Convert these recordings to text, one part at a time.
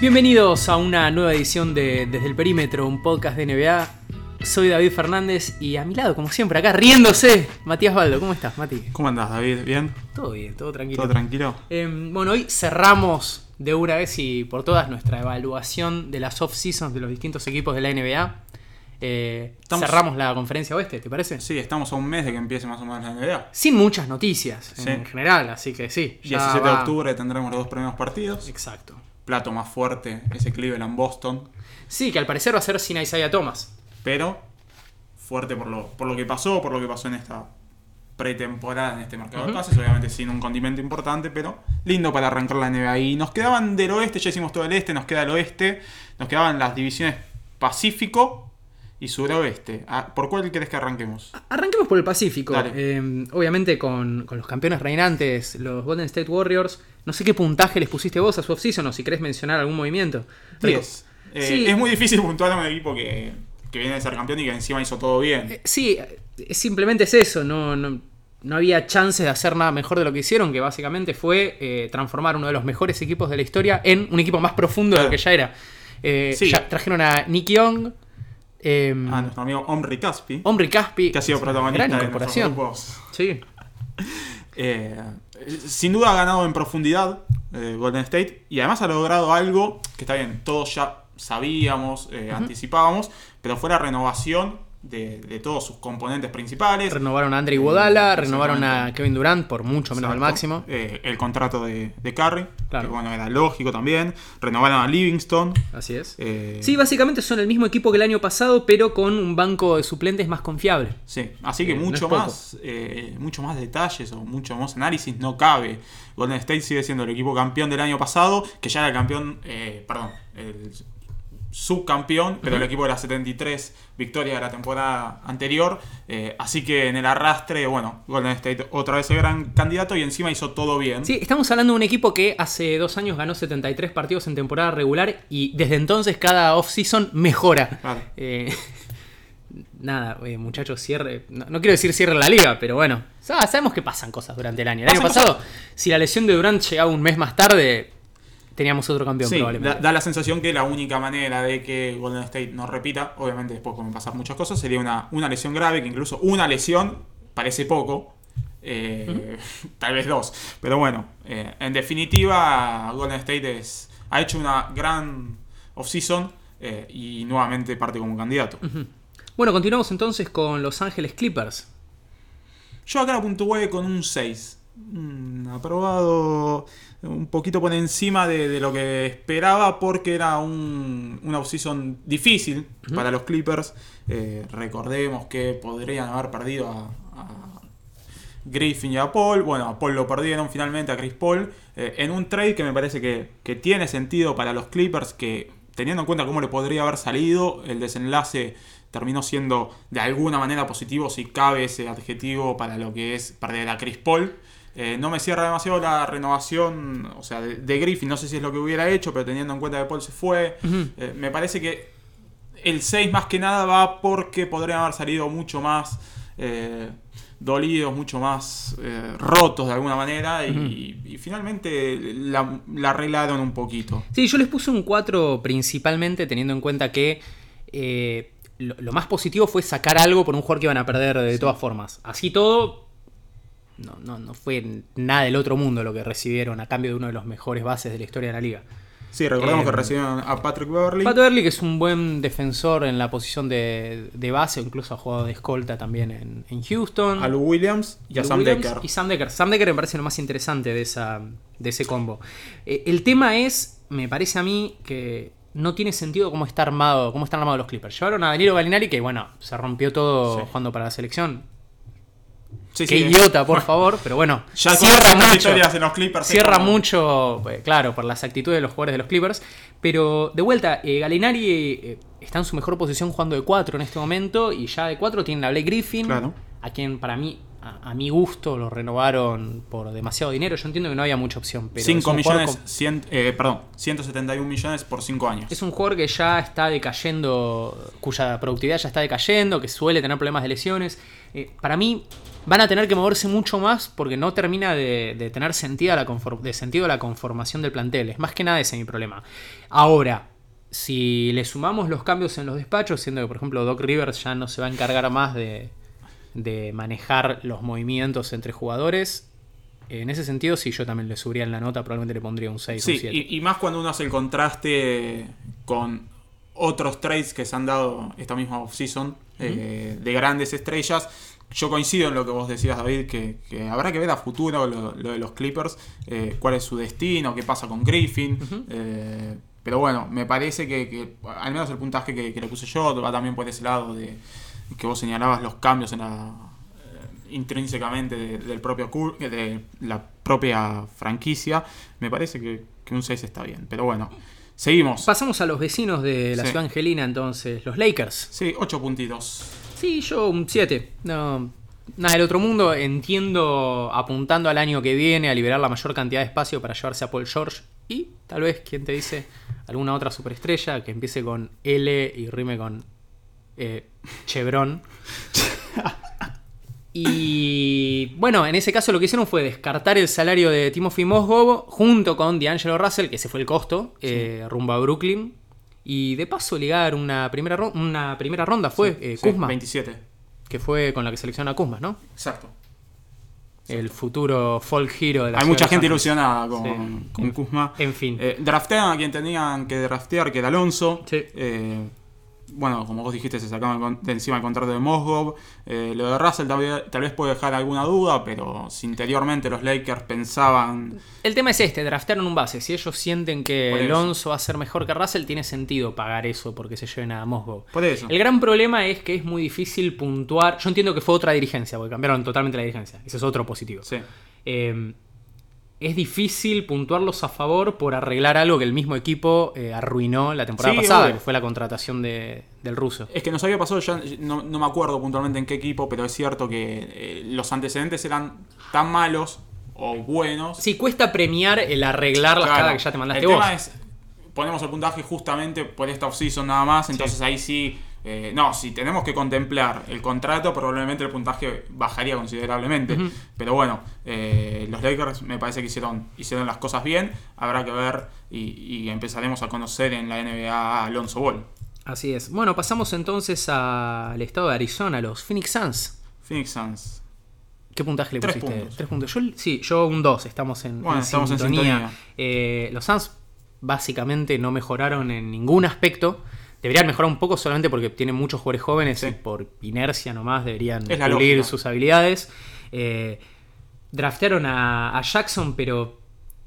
Bienvenidos a una nueva edición de Desde el Perímetro, un podcast de NBA. Soy David Fernández y a mi lado, como siempre, acá riéndose, Matías Baldo. ¿Cómo estás, Mati? ¿Cómo andás, David? ¿Bien? Todo bien, todo tranquilo. ¿Todo tranquilo? Eh, bueno, hoy cerramos de una vez y por todas nuestra evaluación de las off-seasons de los distintos equipos de la NBA. Eh, Estamos- cerramos la conferencia oeste, ¿te parece? Sí, estamos a un mes de que empiece más o menos la NBA. Sin muchas noticias Sí. en general, así que sí. ya 17 de va- octubre tendremos los dos primeros partidos. Exacto. Plato más fuerte, ese Cleveland-Boston. Sí, que al parecer va a ser sin Isaiah Thomas. Pero fuerte por lo, por lo que pasó, por lo que pasó en esta pretemporada, en este mercado de pases. Obviamente sin un condimento importante, pero lindo para arrancar la NBA. Y nos quedaban del oeste, ya hicimos todo el este, nos queda el oeste. Nos quedaban las divisiones Pacífico y Suroeste. Ah, ¿Por cuál querés que arranquemos? Arranquemos por el Pacífico. Eh, obviamente con, con los campeones reinantes, los Golden State Warriors. No sé qué puntaje les pusiste vos a su offseason o si querés mencionar algún movimiento. Digo, 10. Eh, sí. Es muy difícil puntuar a un equipo que, que viene de ser campeón y que encima hizo todo bien. eh, sí, eh, simplemente es eso. No, no, no había chances de hacer nada mejor de lo que hicieron, que básicamente fue eh, transformar uno de los mejores equipos de la historia en un equipo más profundo de lo Claro. que ya era. Sí. ya trajeron a Nick Young. eh, A nuestro amigo Omri Caspi, Omri Caspi. que ha sido protagonista gran de incorporación. grupos. Sí. Eh, sin duda ha ganado en profundidad eh, Golden State y además ha logrado algo que está bien, todos ya sabíamos, eh, anticipábamos, pero fue la renovación de, de todos sus componentes principales. Renovaron a Andre Iguodala, Eh, renovaron a. Kevin Durant por mucho menos Exacto. máximo. Eh, el contrato de, de Curry, Claro. que bueno, era lógico también. Renovaron a Livingston. Así es. eh, Sí, básicamente son el mismo equipo que el año pasado, pero con un banco de suplentes más confiable. Sí, así que Eh, no mucho más, eh, mucho más detalles o mucho más análisis no cabe. Golden State sigue siendo el equipo campeón del año pasado, que ya era el campeón, eh, perdón, el subcampeón, pero el equipo de las 73 victorias de la temporada anterior. eh, así que en el arrastre, bueno, Golden State otra vez el gran candidato y encima hizo todo bien. Sí, estamos hablando de un equipo que hace dos años ganó 73 partidos en temporada regular y desde entonces cada off-season mejora. Eh, nada, eh, muchachos, cierre. No, no quiero decir cierre la liga, pero bueno. sa- Sabemos que pasan cosas durante el año. El año pasado, si la lesión de Durant llegaba un mes más tarde, teníamos otro campeón Sí, probablemente. da la sensación que la única manera de que Golden State no repita, obviamente después pueden pasar muchas cosas, sería una, una lesión grave, que incluso una lesión parece poco, eh, tal vez dos. Pero bueno, eh, en definitiva, Golden State es, ha hecho una gran offseason eh, y nuevamente parte como candidato. Bueno, continuamos entonces con Los Ángeles Clippers. Yo acá la puntué con un 6. Un aprobado un poquito por encima de, de lo que esperaba porque era un, una offseason difícil para los Clippers. Eh, recordemos que podrían haber perdido a, a Griffin y a Paul. Bueno, a Paul lo perdieron finalmente, a Chris Paul. eh, en un trade que me parece que, que tiene sentido para los Clippers, que teniendo en cuenta cómo le podría haber salido, el desenlace terminó siendo de alguna manera positivo, si cabe ese adjetivo para lo que es perder a Chris Paul. Eh, no me cierra demasiado la renovación, o sea, de, de Griffin, no sé si es lo que hubiera hecho, pero teniendo en cuenta que Paul se fue, eh, me parece que el 6 más que nada va porque podrían haber salido mucho más eh, dolidos, mucho más rotos de alguna manera y, y finalmente la, la arreglaron un poquito. Sí, yo les puse un 4 principalmente teniendo en cuenta que lo, lo más positivo fue sacar algo por un jugador que iban a perder de todas formas. Así todo, no, no, no fue nada del otro mundo lo que recibieron a cambio de uno de los mejores bases de la historia de la liga. Sí, recordemos Eh, que recibieron a Patrick Beverly. Pat Beverly, que es un buen defensor en la posición de, de base, incluso ha jugado de escolta también en, en Houston. a Lou Williams y a Sam Williams Decker. Y Sam Decker. Sam Decker me parece lo más interesante de, esa, de ese combo. Eh, el tema es, me parece a mí, que no tiene sentido cómo está armado, cómo están armados los Clippers. Llevaron a Danilo Galinari, que bueno, se rompió todo Sí. jugando para la selección. Sí, Qué sí, idiota, por favor, pero bueno, Ya cierra mucho. en los Clippers. Cierra como- mucho, eh, claro, por las actitudes de los jugadores de los Clippers. Pero de vuelta, eh, Galinari eh, está en su mejor posición jugando de 4 en este momento. Y ya de 4 tienen a Blake Griffin. Claro. A quien para mí, a, a mi gusto lo renovaron por demasiado dinero. Yo entiendo que no había mucha opción. Pero 5 es un jugador millones, con- 100, eh, perdón, 171 millones por 5 años. Es un jugador que ya está decayendo, cuya productividad ya está decayendo, que suele tener problemas de lesiones. Eh, para mí van a tener que moverse mucho más porque no termina de, de tener sentido la, confor- de sentido la conformación del plantel. Es más que nada ese mi problema. Ahora, si le sumamos los cambios en los despachos, siendo que por ejemplo Doc Rivers ya no se va a encargar más de, de manejar los movimientos entre jugadores, en ese sentido sí yo también le subiría en la nota, probablemente le pondría un 6 o un Sí, 7. y, y más cuando uno hace el contraste con otros trades que se han dado esta misma offseason eh, de grandes estrellas. Yo coincido en lo que vos decías, David, que, que habrá que ver a futuro lo, lo de los Clippers, eh, cuál es su destino, qué pasa con Griffin. eh, pero bueno, me parece que, que al menos el puntaje que, que le puse yo va también por ese lado de que vos señalabas los cambios en la, eh, intrínsecamente de- del propio de la propia franquicia, me parece que, que un 6 está bien. Pero bueno, seguimos. Pasamos a los vecinos de la Sí. ciudad angelina, entonces, los Lakers. Sí, 8 puntitos. Sí, yo un 7. No, nada del otro mundo. Entiendo apuntando al año que viene a liberar la mayor cantidad de espacio para llevarse a Paul George. Y tal vez, ¿quién te dice? Alguna otra superestrella que empiece con L y rime con eh, Chevron. Y bueno, en ese caso lo que hicieron fue descartar el salario de Timothy Mosgow junto con D'Angelo Russell, que ese fue el costo, eh, rumbo a Brooklyn. Y de paso ligar una primera, ro- una primera ronda fue eh, Sí, Kuzma, 27. que fue con la que selecciona a Kuzma, ¿no? Exacto. El futuro folk hero de la Hay mucha de gente ilusionada con, con Kuzma. En fin. Eh, draftearon a quien tenían que draftear, que era Alonso. Sí. Bueno, como vos dijiste, se sacaban con- de encima el contrato de Mosgov. Eh, lo de Russell tal vez, tal vez puede dejar alguna duda, pero si interiormente los Lakers pensaban. El tema es este, draftearon un base. Si ellos sienten que. Alonso va a ser mejor que Russell, tiene sentido pagar eso porque se lleven a Mosgow. Por eso. El gran problema es que es muy difícil puntuar. Yo entiendo que fue otra dirigencia, porque cambiaron totalmente la dirigencia. Ese es otro positivo. Sí. Eh, es difícil puntuarlos a favor por arreglar algo que el mismo equipo eh, arruinó la temporada Sí, pasada, obvio. que fue la contratación de- del ruso. Es que nos había pasado, ya no, no me acuerdo puntualmente en qué equipo, pero es cierto que eh, los antecedentes eran tan malos o buenos. Sí, cuesta premiar el arreglar las Claro, que ya te mandaste el vos. tema es, ponemos el puntaje justamente por esta offseason nada más, entonces ahí sí, eh, no, si tenemos que contemplar el contrato, probablemente el puntaje bajaría considerablemente. Pero bueno, eh, los Lakers me parece que hicieron, hicieron las cosas bien, habrá que ver y, y empezaremos a conocer en la NBA a Alonso Ball. Así es. Bueno, pasamos entonces al estado de Arizona, los Phoenix Suns. Phoenix Suns. ¿Qué puntaje le Tres pusiste? puntos. Tres puntos. Yo, sí, yo un 2. Estamos en, Bueno, en estamos en sintonía. Eh, los Suns básicamente no mejoraron en ningún aspecto. Deberían mejorar un poco solamente porque tienen muchos jugadores jóvenes Sí. y por inercia nomás deberían pulir sus habilidades. Eh, draftearon a, a Jackson, pero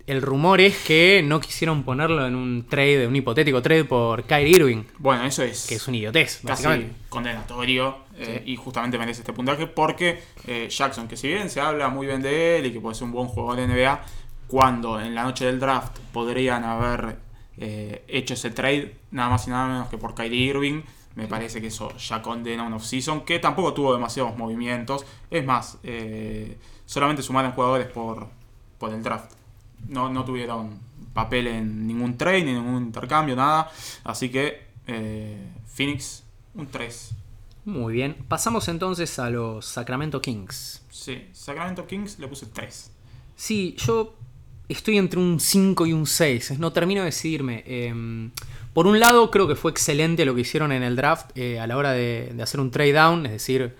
el rumor es que no quisieron ponerlo en un trade, un hipotético trade por Kyrie Irving, Bueno, eso es, que es un idiotez, casi condenatorio eh, y justamente merece este puntaje porque eh, Jackson, que si bien se habla muy bien de él y que puede ser un buen jugador de NBA, cuando en la noche del draft podrían haber eh, hecho ese trade nada más y nada menos que por Kyrie Irving, me parece que eso ya condena un off-season que tampoco tuvo demasiados movimientos. Es más, eh, solamente sumaron jugadores por, por el draft. No, no tuvieron papel en ningún trade, ni ningún intercambio, nada. Así que eh, Phoenix, un 3. Muy bien. Pasamos entonces a los Sacramento Kings. Sí, Sacramento Kings le puse 3. Sí, yo estoy entre un 5 y un 6. No termino de decidirme. Eh, por un lado, creo que fue excelente lo que hicieron en el draft eh, a la hora de, de hacer un trade down. Es decir,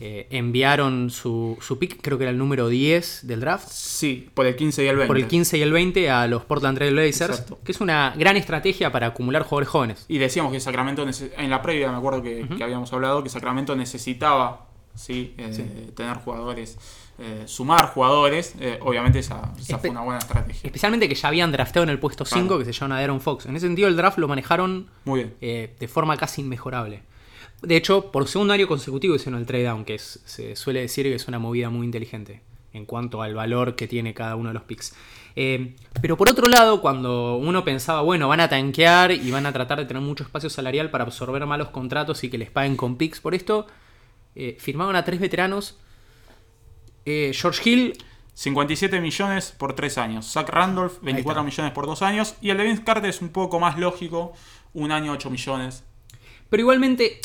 eh, enviaron su, su pick, creo que era el número 10 del draft. Sí, por el 15 y el 20. Por el 15 y el 20 a los Portland Trail Blazers. Exacto. Que es una gran estrategia para acumular jugadores jóvenes. Y decíamos que Sacramento, en la previa me acuerdo que, que habíamos hablado, que Sacramento necesitaba ¿sí? Eh, Sí. tener jugadores, eh, sumar jugadores. Eh, obviamente esa, fue una buena estrategia. Especialmente que ya habían drafteado en el puesto 5 Claro. que se llaman a Aaron Fox. En ese sentido, el draft lo manejaron Muy bien. eh, de forma casi inmejorable. De hecho, por segundo año consecutivo hicieron el trade down, que es- se suele decir que es una movida muy inteligente en cuanto al valor que tiene cada uno de los picks. Eh, pero por otro lado, cuando uno pensaba, bueno, van a tanquear y van a tratar de tener mucho espacio salarial para absorber malos contratos y que les paguen con picks por esto, eh, firmaron a tres veteranos Eh, George Hill, 57 millones por 3 años. Zach Randolph, 24 millones por 2 años. Y el de Vince Carter es un poco más lógico. Un año, 8 millones. pero igualmente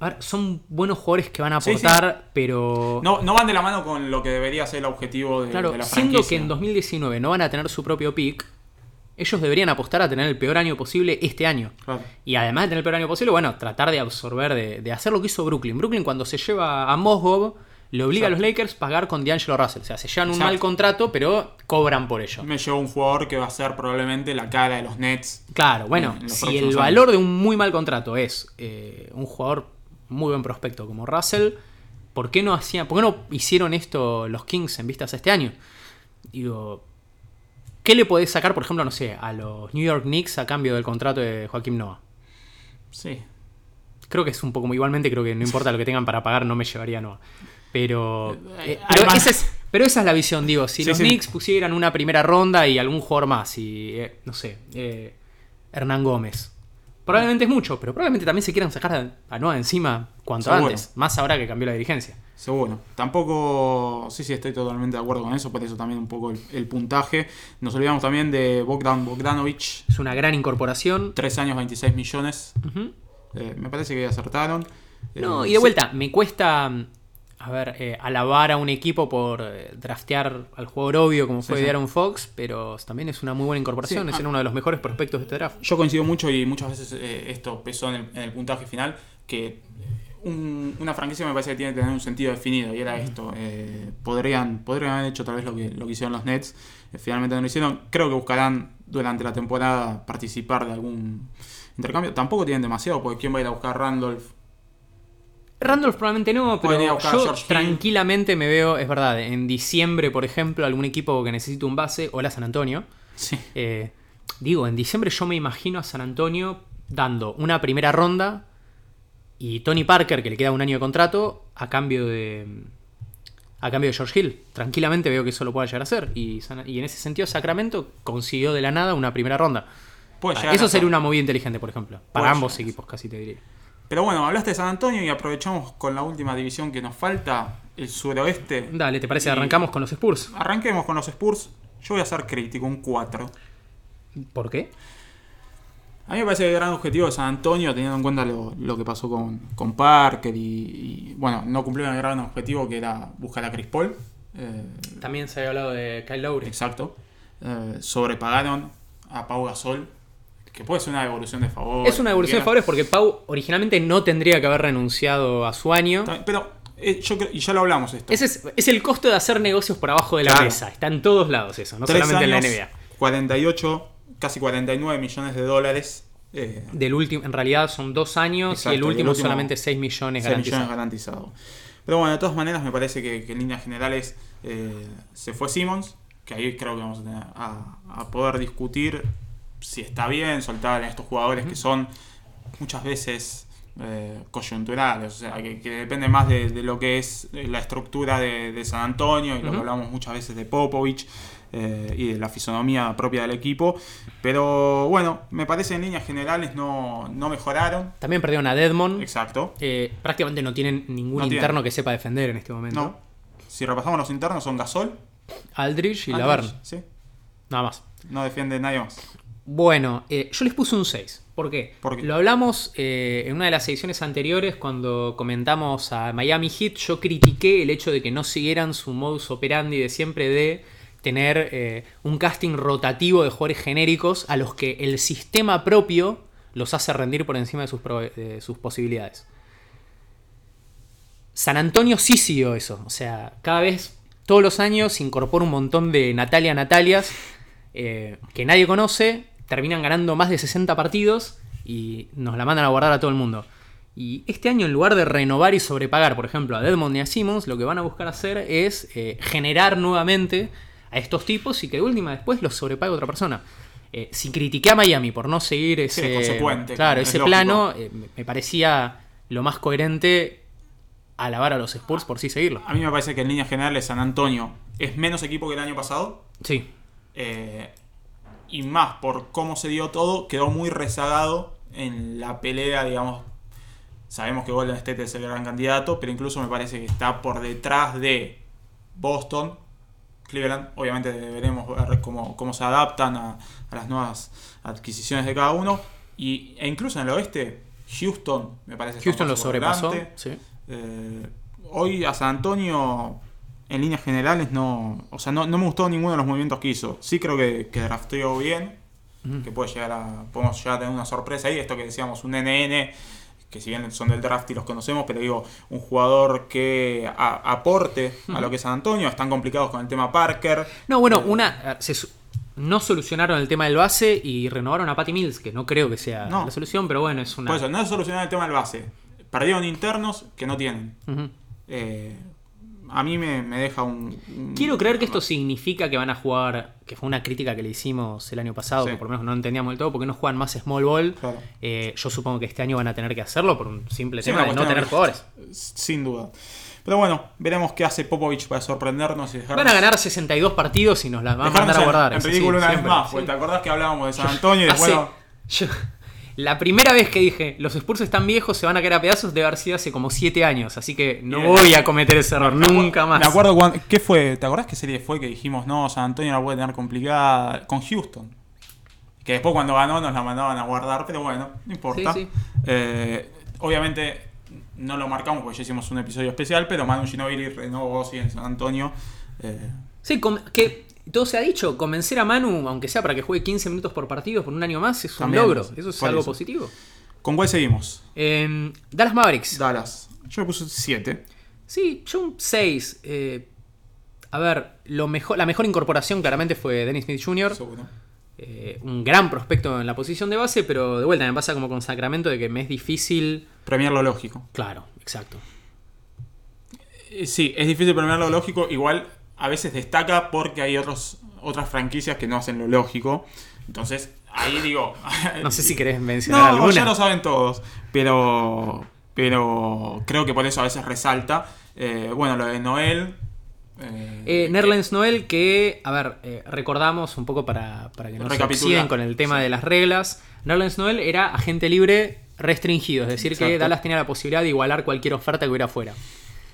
a ver, son buenos jugadores que van a Sí, sí. aportar, pero No, no van de la mano con lo que debería ser el objetivo de, claro, de la siendo franquicia. que en 2019 no van a tener su propio pick, ellos deberían apostar a tener el peor año posible este año. Claro. Y además de tener el peor año posible, bueno, tratar de absorber, de, de hacer lo que hizo Brooklyn. Brooklyn cuando se lleva a Mosgov, le obliga a los Lakers a pagar con D'Angelo Russell. O sea, se llevan un mal contrato, pero cobran por ello. Me llevó un jugador que va a ser probablemente la cara de los Nets. Claro, bueno, si el años. valor de un muy mal contrato es eh, un jugador muy buen prospecto como Russell, ¿por qué no hacían, por qué no hicieron esto los Kings en vistas a este año? Digo, ¿qué le podés sacar, por ejemplo, no sé, a los New York Knicks a cambio del contrato de Joaquim Noah? Sí. Creo que es un poco, igualmente creo que no importa lo que tengan para pagar, no me llevaría a Noah. Pero, Eh, eh, pero, además- esa es, pero esa es la visión, digo, si Sí, los sí. Knicks pusieran una primera ronda y algún jugador más, y eh, no sé, eh, Hernán Gómez. Probablemente es mucho, pero probablemente también se quieran sacar a, Noah encima cuanto Seguro. antes, más ahora que cambió la dirigencia. Seguro. Tampoco, sí, sí, estoy totalmente de acuerdo con eso, por eso también un poco el, el puntaje. Nos olvidamos también de Bogdan Bogdanovic, Es una gran incorporación. 3 años, 26 millones. Eh, me parece que acertaron. No, Eh, y de sí, vuelta, me cuesta, a ver, eh, alabar a un equipo por eh, draftear al jugador obvio como Sí, fue sí. Aaron Fox, pero también es una muy buena incorporación, Sí, es ah. uno de los mejores prospectos de este draft. Yo coincido mucho y muchas veces eh, esto pesó en el, en el puntaje final, que un- una franquicia me parece que tiene que tener un sentido definido y era esto. eh, podrían, podrían haber hecho tal vez lo que, lo que hicieron los Nets, finalmente no lo hicieron. Creo que buscarán durante la temporada participar de algún intercambio. Tampoco tienen demasiado, porque ¿quién va a ir a buscar Randolph? Randolph probablemente no, pero yo George Hill. tranquilamente me veo, es verdad, en diciembre, por ejemplo, algún equipo que necesite un base, o la San Antonio. Sí. Eh, digo, en diciembre yo me imagino a San Antonio dando una primera ronda y Tony Parker, que le queda un año de contrato, a cambio de. A cambio de George Hill. Tranquilamente veo que eso lo pueda llegar a hacer. Y, en ese sentido, Sacramento consiguió de la nada una primera ronda. Puede Ah, eso sería ser. una movida inteligente, por ejemplo. Para Puede ambos llegar equipos, casi te diría. Pero bueno, hablaste de San Antonio y aprovechamos con la última división que nos falta, el suroeste. Dale, ¿te parece? Arrancamos con los Spurs. Arranquemos con los Spurs. Yo voy a ser crítico, un 4. ¿Por qué? A mí me parece que el gran objetivo de San Antonio, teniendo en cuenta lo, lo que pasó con, con Parker y, y, bueno, no cumplieron el gran objetivo que era buscar a Chris Paul. Eh, También se había hablado de Kyle Lowry. exacto. Eh, sobrepagaron a Pau Gasol, que puede ser una devolución de favor. Es una devolución de favores porque Pau originalmente no tendría que haber renunciado a su año. Pero eh, yo creo, y ya lo hablamos esto. Ese es, es el costo de hacer negocios por abajo de la Claro. mesa. Está en todos lados eso, no Tres solamente en la NBA. 48, casi 49 millones de dólares. Eh, Del último, en realidad son dos años Exacto, y el último, solamente 6 millones 6 millones garantizados. garantizados. Pero bueno, de todas maneras me parece que, que en líneas generales eh, se fue Simmons, que ahí creo que vamos a, tener a, a poder discutir si está bien soltar a estos jugadores que son muchas veces eh, coyunturales, o sea, que, que depende más de, de lo que es la estructura de, de San Antonio y lo que hablamos muchas veces de Popovich. eh, y de la fisonomía propia del equipo. Pero bueno, me parece en líneas generales no, no mejoraron. También perdieron a Deadmond. Exacto. Eh, prácticamente no tienen ningún No tienen. interno que sepa defender en este momento. No. Si repasamos los internos son Gasol. Aldridge y Aldridge, Laverne. Sí. Nada más. No defiende nadie más. Bueno, eh, yo les puse un 6. ¿Por qué? ¿Por qué? Lo hablamos eh, en una de las ediciones anteriores cuando comentamos a Miami Heat. Yo critiqué el hecho de que no siguieran su modus operandi de siempre de tener eh, un casting rotativo de jugadores genéricos a los que el sistema propio los hace rendir por encima de sus, de sus posibilidades. San Antonio sí siguió eso. O sea, cada vez, todos los años, incorpora un montón de Natalia Natalias que nadie conoce, terminan ganando más de 60 partidos y nos la mandan a guardar a todo el mundo. Y este año, en lugar de renovar y sobrepagar, por ejemplo, a Desmond y a Simmons, lo que van a buscar hacer es eh, generar nuevamente a estos tipos y que de última después los sobrepague otra persona. Eh, si critiqué a Miami por no seguir ese, claro, es ese plano, eh, me- me parecía lo más coherente alabar a los Spurs por sí seguirlo. A mí me parece que en líneas generales San Antonio es menos equipo que el año pasado. Sí, eh, y más por cómo se dio todo, quedó muy rezagado en la pelea, digamos. Sabemos que Golden State es el gran candidato, pero incluso me parece que está por detrás de Boston, Cleveland. Obviamente veremos ver cómo, cómo se adaptan a, a las nuevas adquisiciones de cada uno. Y, e incluso en el oeste, Houston me parece Houston lo sobrepasó. Sí. Eh, hoy a San Antonio, en líneas generales, no. O sea, no, no me gustó ninguno de los movimientos que hizo. Sí creo que, que drafteó bien. Que puede llegar a. Podemos llegar a tener una sorpresa ahí. Esto que decíamos, un NN. Que si bien son del draft y los conocemos, pero digo, un jugador que a- aporte a lo que es San Antonio. Están complicados con el tema Parker. No, bueno, Eh, una. se no solucionaron el tema del base y renovaron a Patty Mills, que no creo que sea No. la solución, pero bueno, es una. Por eso, no es solucionar el tema del base. Perdieron internos que no tienen. Eh, a mí me, me deja un, un- Quiero creer que esto significa que van a jugar, que fue una crítica que le hicimos el año pasado, Sí. que por lo menos no entendíamos del todo, porque no juegan más small ball. Claro. Eh, yo supongo que este año van a tener que hacerlo por un simple Sí, tema de no tener jugadores. Sin duda. Pero bueno, veremos qué hace Popovich para sorprendernos y dejarnos, Van a ganar 62 partidos y nos las van a mandar a en- guardar. en, ridículo sí, una vez más. Porque te acordás que hablábamos de San Antonio y Hace- bueno, yo- la primera vez que dije los Spurs están viejos, se van a caer a pedazos, debe haber sido hace como 7 años. Así que no Bien. voy a cometer ese error nunca más. Me acuerdo cuando, ¿qué fue? ¿Te acordás qué serie fue que dijimos no, San Antonio la puede tener complicada con Houston? Que después cuando ganó nos la mandaban a guardar, pero bueno, no importa. Sí, sí. Eh, obviamente no lo marcamos porque ya hicimos un episodio especial, pero Manu Ginobili renovó sí, en San Antonio. Eh, Sí, com- todo se ha dicho, convencer a Manu, aunque sea para que juegue 15 minutos por partido por un año más, es un También, logro. Eso es algo eso. positivo. ¿Con cuál seguimos? Eh, Dallas Mavericks. Dallas. Yo le puse 7. Sí, yo un 6. a ver, lo mejor, la mejor incorporación claramente fue Dennis Smith Jr. Eh, un gran prospecto en la posición de base, pero de vuelta me pasa como con Sacramento de que me es difícil. Premiar lo lógico. Claro, exacto. Eh, Sí, es difícil premiar lo lógico. Igual a veces destaca porque hay otros, otras franquicias que no hacen lo lógico. Entonces, ahí digo. No sé si querés mencionar No, alguna. ya lo saben todos. Pero. Pero creo que por eso a veces resalta. Eh, bueno, lo de Noel. eh, Eh, Nerlens Noel, que, a ver, eh, recordamos un poco para, para que no se con el tema de las reglas. Nerlens Noel era agente libre restringido, es decir, que. Dallas tenía la posibilidad de igualar cualquier oferta que hubiera afuera.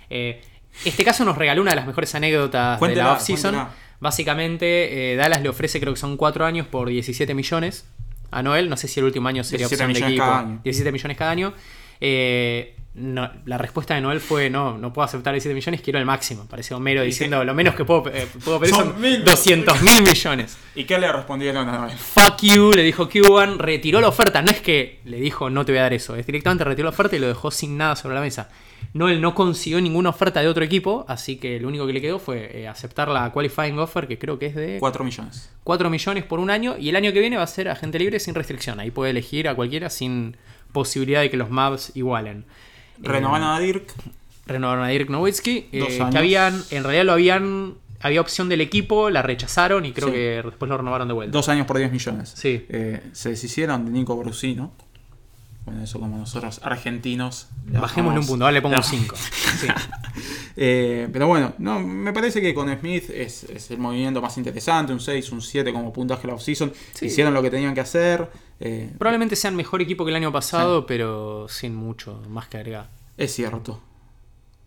Eh, este caso nos regaló una de las mejores anécdotas Cuéntela, de la offseason. Básicamente, eh, Dallas le ofrece, creo que son 4 años por 17 millones a Noel. No sé si el último año sería 17 opción de equipo. cada año. 17 millones cada año. Eh, no, la respuesta de Noel fue: No, no puedo aceptar 17 millones, quiero el máximo. Pareció Homero ¿Y diciendo: Lo menos que puedo, eh, puedo pedir Son son, mil. 200 mil millones. ¿Y qué le respondieron a Noel? Fuck you, le dijo Cuban, retiró la oferta. No es que le dijo: No te voy a dar eso, es directamente retiró la oferta y lo dejó sin nada sobre la mesa. Noel no consiguió ninguna oferta de otro equipo, así que lo único que le quedó fue eh, aceptar la qualifying offer, que creo que es de 4 millones. 4 millones por un año y el año que viene va a ser agente libre sin restricción. Ahí puede elegir a cualquiera sin posibilidad de que los Mavs igualen. Renovaron Eh, a Dirk. renovaron a Dirk Nowitzki, eh, Dos que habían, en realidad lo habían, había opción del equipo, la rechazaron y creo Sí. que después lo renovaron de vuelta. Dos años por 10 millones. Sí. Eh, se deshicieron de Nico Brusino. Bueno, eso como nosotros argentinos. le Bajémosle un punto, vale, le pongo un 5. Sí. Eh, pero bueno, no, me parece que con Smith es, es el movimiento más interesante, un 6, un 7 como puntaje de la offseason. Sí. Hicieron lo que tenían que hacer. eh, Probablemente sean mejor equipo que el año pasado, pero sin mucho más que agregar. es cierto.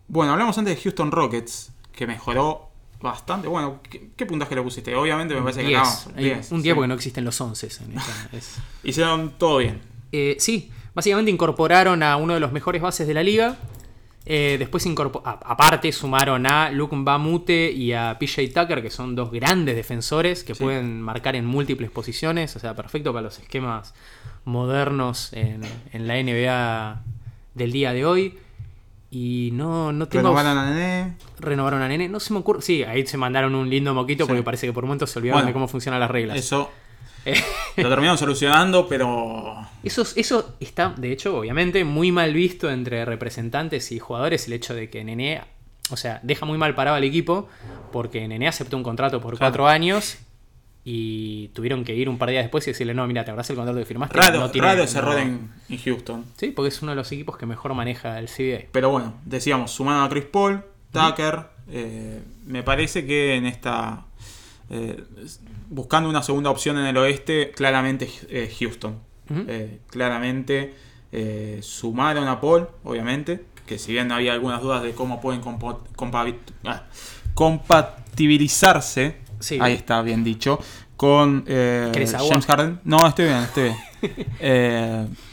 Bueno, hablamos antes de Houston Rockets, que mejoró bastante. Bueno, ¿qué, qué puntaje le pusiste? Obviamente me parece que 10. Hay 10, un día sí. porque no existen los 11 en esta. es- Hicieron todo bien. Eh, sí, básicamente incorporaron a uno de los mejores bases de la liga. Eh, después, aparte, sumaron a Luke Bamute y a PJ Tucker, que son dos grandes defensores que Sí. pueden marcar en múltiples posiciones. O sea, perfecto para los esquemas modernos en, en la NBA del día de hoy. Y no, no tengo. Renovaron a Nene. Renovaron a Nene. No se me ocurre. Sí, ahí se mandaron un lindo moquito Sí. porque parece que por momentos se olvidaron Bueno, de cómo funcionan las reglas. Eso lo terminaron solucionando, pero Eso, eso está, de hecho, obviamente, muy mal visto entre representantes y jugadores el hecho de que Nene, o sea, deja muy mal parado al equipo porque Nene aceptó un contrato por Claro. cuatro años y tuvieron que ir un par de días después y decirle, no, mira, te abrazo el contrato que firmaste. raro, no tiene- raro ese no". en Houston. Sí, porque es uno de los equipos que mejor maneja el CBA. Pero bueno, decíamos, sumando a Chris Paul, Tucker, eh, me parece que en esta... eh, buscando una segunda opción en el oeste, claramente eh, Houston. Eh, claramente eh, sumaron a Paul, obviamente, que si bien había algunas dudas de cómo pueden ah, compatibilizarse, Sí. ahí está bien dicho, con. James Harden. No, estoy bien, estoy bien.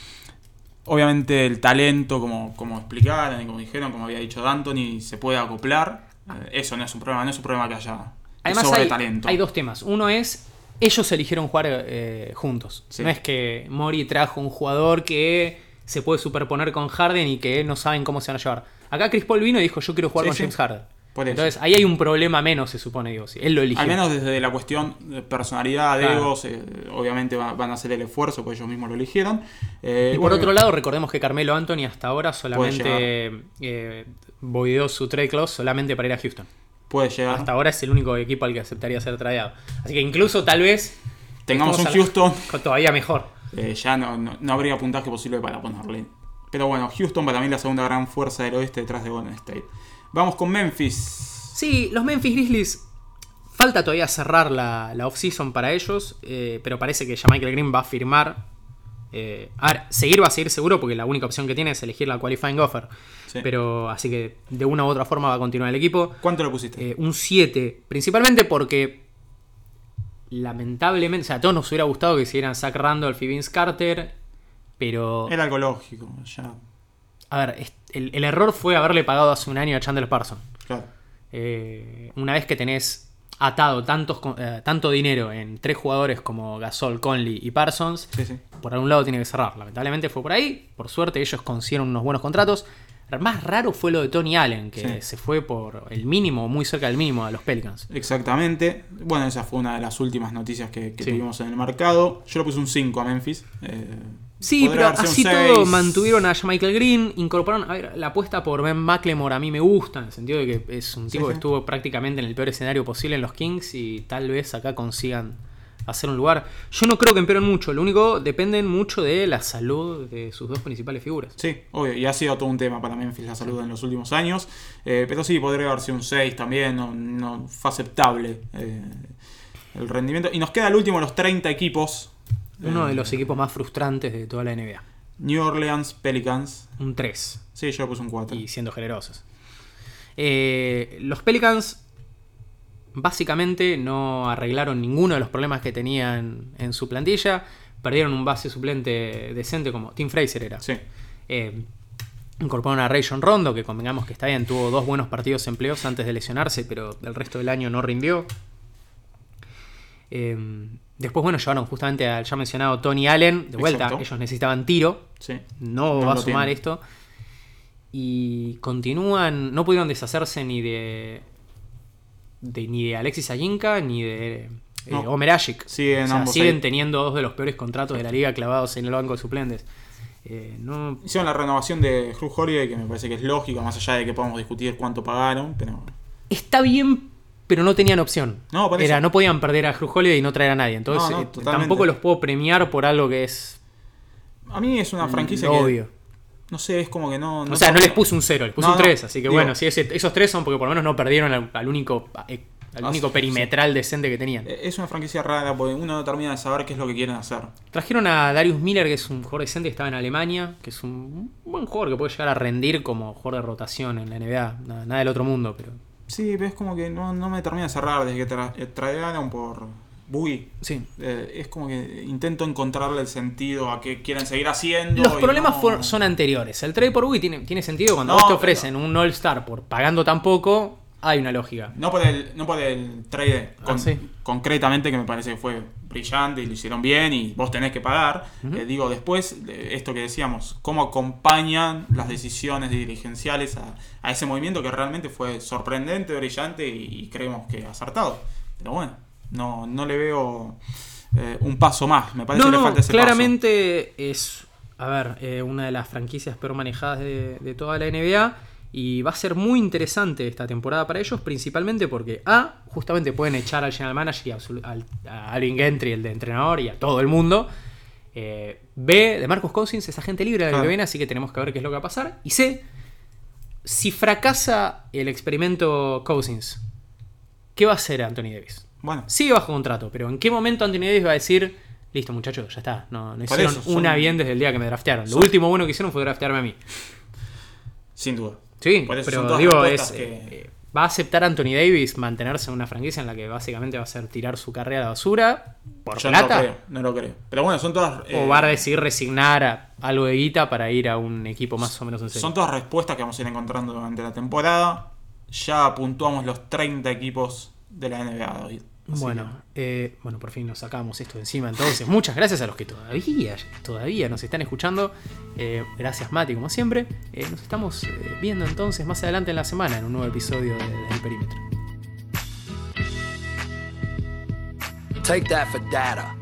Obviamente el talento, como, como explicaron y como dijeron, como había dicho D'Antoni, se puede acoplar. Eso no es un problema, no es un problema que haya Además sobre hay, talento. hay dos temas. Uno es, ellos eligieron jugar eh, juntos. Sí. No es que Mori trajo un jugador que se puede superponer con Harden y que no saben cómo se van a llevar. Acá Chris Paul vino y dijo, yo quiero jugar Sí, con sí. James Harden. Por. Entonces ahí hay un problema menos, se supone, digo, si él lo eligió. Al menos desde la cuestión de personalidad, de Claro. egos, eh, obviamente va- van a hacer el esfuerzo, pues ellos mismos lo eligieron. Eh, Y por bueno, otro lado, recordemos que Carmelo Anthony hasta ahora solamente voideó su trade clause solamente para ir a Houston. Puede llegar. Hasta ahora es el único equipo al que aceptaría ser tradeado. Así que incluso tal vez Tengamos un Houston, todavía mejor. eh, ya no, no- no habría puntaje posible para ponerle. Pero bueno, Houston para mí la segunda gran fuerza del oeste detrás de Golden State. Vamos con Memphis. Sí, los Memphis Grizzlies. Falta todavía cerrar la, la off-season para ellos, eh, pero parece que ya Michael Green va a firmar. Eh, a ver, seguir va a seguir seguro porque la única opción que tiene es elegir la qualifying offer. Sí. Pero así que de una u otra forma va a continuar el equipo. ¿Cuánto le pusiste? Eh, un 7, principalmente porque lamentablemente, o sea, a todos nos hubiera gustado que siguieran Zach Randolph y Vince Carter, pero Era algo lógico, ya. a ver, el, el error fue haberle pagado hace un año a Chandler Parsons. Claro. Eh, una vez que tenés atado tantos, eh, tanto dinero en tres jugadores como Gasol, Conley y Parsons, Sí, sí. por algún lado tiene que cerrar. Lamentablemente fue por ahí. Por suerte ellos consiguieron unos buenos contratos. Más raro fue lo de Tony Allen, que Sí. se fue por el mínimo, muy cerca del mínimo a los Pelicans. Exactamente. Bueno, esa fue una de las últimas noticias que, tuvimos en el mercado. Yo le puse un 5 a Memphis. Eh, Sí, pero así todo 6. mantuvieron a Michael Green, incorporaron, a ver, la apuesta por Ben McLemore a mí me gusta, en el sentido de que es un Sí, tipo que sí. estuvo prácticamente en el peor escenario posible en los Kings y tal vez acá consigan hacer un lugar. Yo no creo que empeoren mucho, lo único dependen mucho de la salud de sus dos principales figuras. Sí, obvio, y ha sido todo un tema para Memphis la salud en los últimos años. Eh, pero sí, podría haber sido un 6 también, no, no fue aceptable eh, el rendimiento. Y nos queda el último de los 30 equipos. Uno Eh, de los equipos más frustrantes de toda la NBA. New Orleans Pelicans. Un 3. Sí, yo puse un 4. y siendo generosos. Eh, los Pelicans básicamente no arreglaron ninguno de los problemas que tenían en su plantilla. Perdieron un base suplente decente como Tim Fraser era. Sí, Eh, incorporaron a Rayon Rondo, que convengamos que está bien, tuvo dos buenos partidos en playoffs antes de lesionarse, pero el resto del año no rindió. Eh, después, bueno, llevaron justamente al ya mencionado Tony Allen. De vuelta, Exacto. ellos necesitaban tiro. sí. No, No va a sumar tienen. esto. Y continúan. No pudieron deshacerse ni de. de- ni de Alexis Ayinka ni de. eh, No. Omer Asik. Siguen O sea, ambos siguen ahí. teniendo dos de los peores contratos de la liga clavados en el banco de suplentes. Eh, no, Hicieron la renovación de Drew Holiday, que me parece que es lógico, más allá de que podamos discutir cuánto pagaron, pero está bien, pero no tenían opción. No, por Era, no podían perder a Drew Holiday y no traer a nadie. Entonces, No, no, eh, tampoco los puedo premiar por algo que es a mí es una franquicia que, obvio. no sé, es como que no... o sea, no les puse un 0, les puse un no, 3. Así que digo- bueno, si ese- esos tres son porque por lo menos no perdieron al, al único, eh, al Ah, único sí, perimetral decente que tenían. Eh, Es una franquicia rara porque uno no termina de saber qué es lo que quieren hacer. Trajeron a Darius Miller, que es un jugador decente que estaba en Alemania, que es un buen jugador que puede llegar a rendir como jugador de rotación en la NBA. Nada, nada del otro mundo, pero Sí, pero es como que no, no me termina de cerrar desde que tra eh, tradearon por Boogie. sí. Eh, es como que intento encontrarle el sentido a qué quieren seguir haciendo. Los problemas no- fueron- son anteriores. El trade por Boogie tiene, tiene sentido cuando No, vos te pero- ofrecen un All-Star por pagando tan poco, hay una lógica. No por el, no por el trade Ah, sí. concretamente, que me parece que fue brillante y lo hicieron bien y vos tenés que pagar. Eh, digo, después, esto que decíamos, cómo acompañan las decisiones dirigenciales a, a ese movimiento que realmente fue sorprendente, brillante y, y creemos que acertado. Pero bueno, no, no le veo eh, un paso más. Me parece No, que le no, falta ese paso. claramente es, a ver, eh, una de las franquicias peor manejadas de, de toda la NBA. Y va a ser muy interesante esta temporada para ellos, principalmente porque A, justamente pueden echar al general manager y absolu- al- a Alvin Gentry, el de entrenador, y a todo el mundo. Eh, B, de Marcus Cousins es agente libre del Claro. que viene, así que tenemos que ver qué es lo que va a pasar. Y C, si fracasa el experimento Cousins, ¿qué va a hacer Anthony Davis? Bueno, Sigue bajo contrato, pero ¿en qué momento Anthony Davis va a decir, listo muchachos, ya está, no, hicieron eso, son- una bien desde el día que me draftearon? Lo son- último bueno que hicieron fue draftearme a mí. sin duda. Sí, Por eso pero son todas digo, es, que- eh, ¿Va a aceptar Anthony Davis mantenerse en una franquicia en la que básicamente va a ser tirar su carrera a la basura por Yo no lo plata? creo, no lo creo. Pero bueno, son todas. ¿O eh, va a decidir resignar a algo de guita para ir a un equipo más o menos en serio? Son todas respuestas que vamos a ir encontrando durante la temporada. Ya puntuamos los 30 equipos de la NBA, David. Así Bueno, eh, bueno, por fin nos sacamos esto de encima. Entonces, muchas gracias a los que todavía, todavía nos están escuchando. Eh, gracias, Mati, como siempre. Eh, nos estamos eh, viendo entonces más adelante en la semana en un nuevo episodio de, del Perímetro. Take that for data.